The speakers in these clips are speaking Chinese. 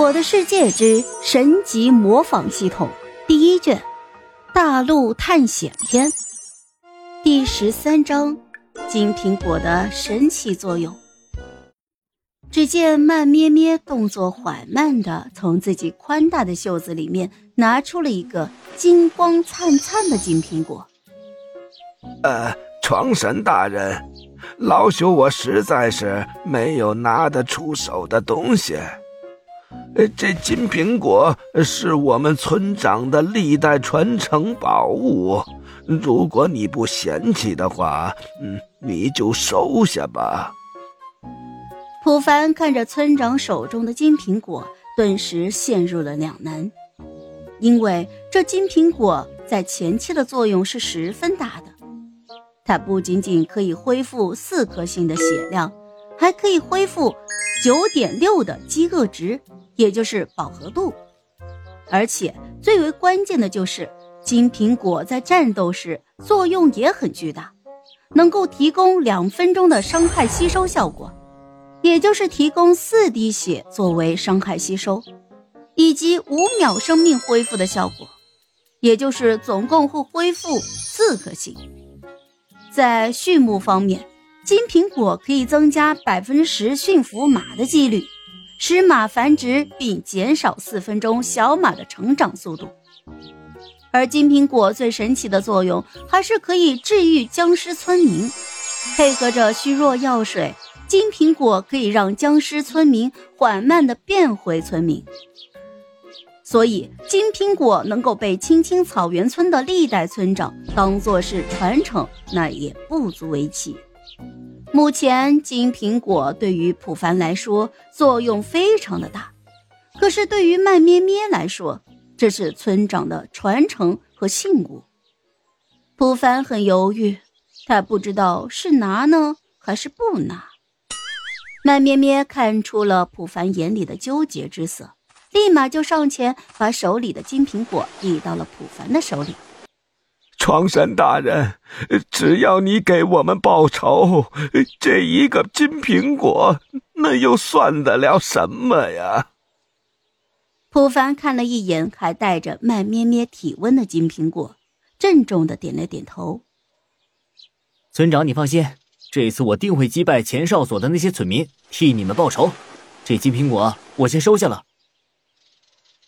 我的世界之神级模仿系统第一卷，大陆探险篇第十三章：金苹果的神奇作用。只见慢咩咩动作缓慢的从自己宽大的袖子里面拿出了一个金光灿灿的金苹果。呃，床神大人，老朽我实在是没有拿得出手的东西。呃，这金苹果是我们村长的历代传承宝物，如果你不嫌弃的话，嗯，你就收下吧。普凡看着村长手中的金苹果，顿时陷入了两难，因为这金苹果在前期的作用是十分大的，它不仅仅可以恢复四颗星的血量，还可以恢复九点六的饥饿值。也就是饱和度，而且最为关键的就是金苹果在战斗时作用也很巨大，能够提供两分钟的伤害吸收效果，也就是提供四滴血作为伤害吸收，以及五秒生命恢复的效果，也就是总共会恢复四颗星。在畜牧方面，金苹果可以增加百分之十驯服马的几率。使马繁殖，并减少四分钟小马的成长速度。而金苹果最神奇的作用，还是可以治愈僵尸村民。配合着虚弱药水，金苹果可以让僵尸村民缓慢的变回村民。所以，金苹果能够被青青草原村的历代村长当做是传承，那也不足为奇。目前金苹果对于普凡来说作用非常的大，可是对于慢咩咩来说，这是村长的传承和信物。普凡很犹豫，他不知道是拿呢还是不拿。慢咩咩看出了普凡眼里的纠结之色，立马就上前把手里的金苹果递到了普凡的手里。床神大人，只要你给我们报仇，这一个金苹果，那又算得了什么呀？普凡看了一眼还带着慢咩咩体温的金苹果，郑重的点了点头。村长，你放心，这次我定会击败前哨所的那些村民，替你们报仇。这金苹果我先收下了。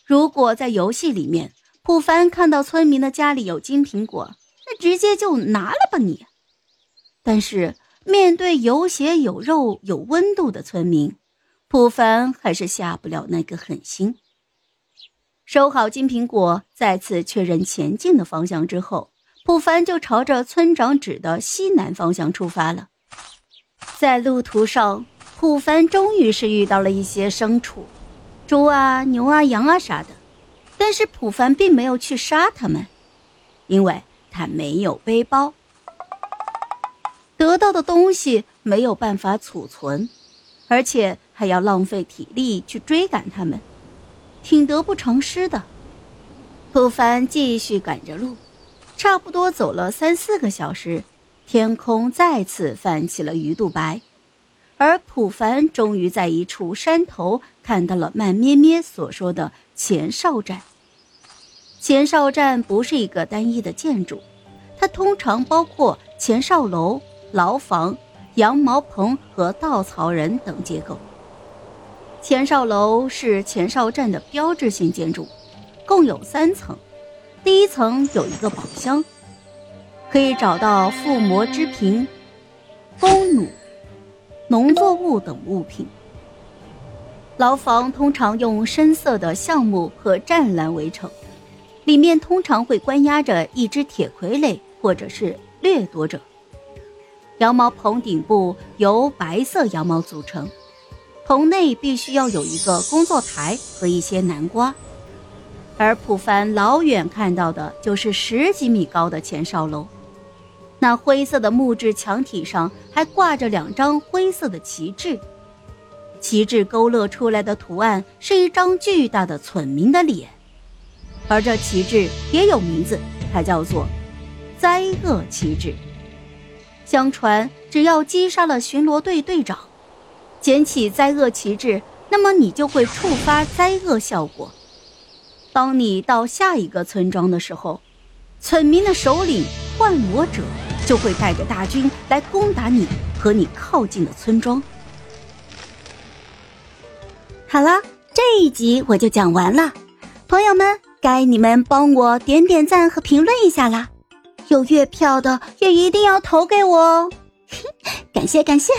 如果在游戏里面。普凡看到村民的家里有金苹果，那直接就拿了吧你。但是面对有血有肉有温度的村民，普凡还是下不了那个狠心。收好金苹果，再次确认前进的方向之后，普凡就朝着村长指的西南方向出发了。在路途上，普凡终于是遇到了一些牲畜，猪啊、牛啊、羊啊啥的。但是普凡并没有去杀他们，因为他没有背包，得到的东西没有办法储存，而且还要浪费体力去追赶他们，挺得不偿失的。普凡继续赶着路，差不多走了三四个小时，天空再次泛起了鱼肚白，而普凡终于在一处山头看到了慢咩咩所说的前哨站。前哨站不是一个单一的建筑，它通常包括前哨楼、牢房、羊毛棚和稻草人等结构。前哨楼是前哨站的标志性建筑，共有三层。第一层有一个宝箱，可以找到附魔之瓶、弓弩、农作物等物品。牢房通常用深色的橡木和栅栏围成。里面通常会关押着一只铁傀儡或者是掠夺者。羊毛棚顶部由白色羊毛组成，棚内必须要有一个工作台和一些南瓜。而普凡老远看到的就是十几米高的前哨楼，那灰色的木质墙体上还挂着两张灰色的旗帜，旗帜勾勒出来的图案是一张巨大的村民的脸。而这旗帜也有名字，它叫做“灾厄旗帜”。相传，只要击杀了巡逻队队长，捡起灾厄旗帜，那么你就会触发灾厄效果。当你到下一个村庄的时候，村民的首领幻魔者就会带着大军来攻打你和你靠近的村庄。好了，这一集我就讲完了，朋友们，该你们帮我点点赞和评论一下啦！有月票的也一定要投给我哦，感 谢感谢。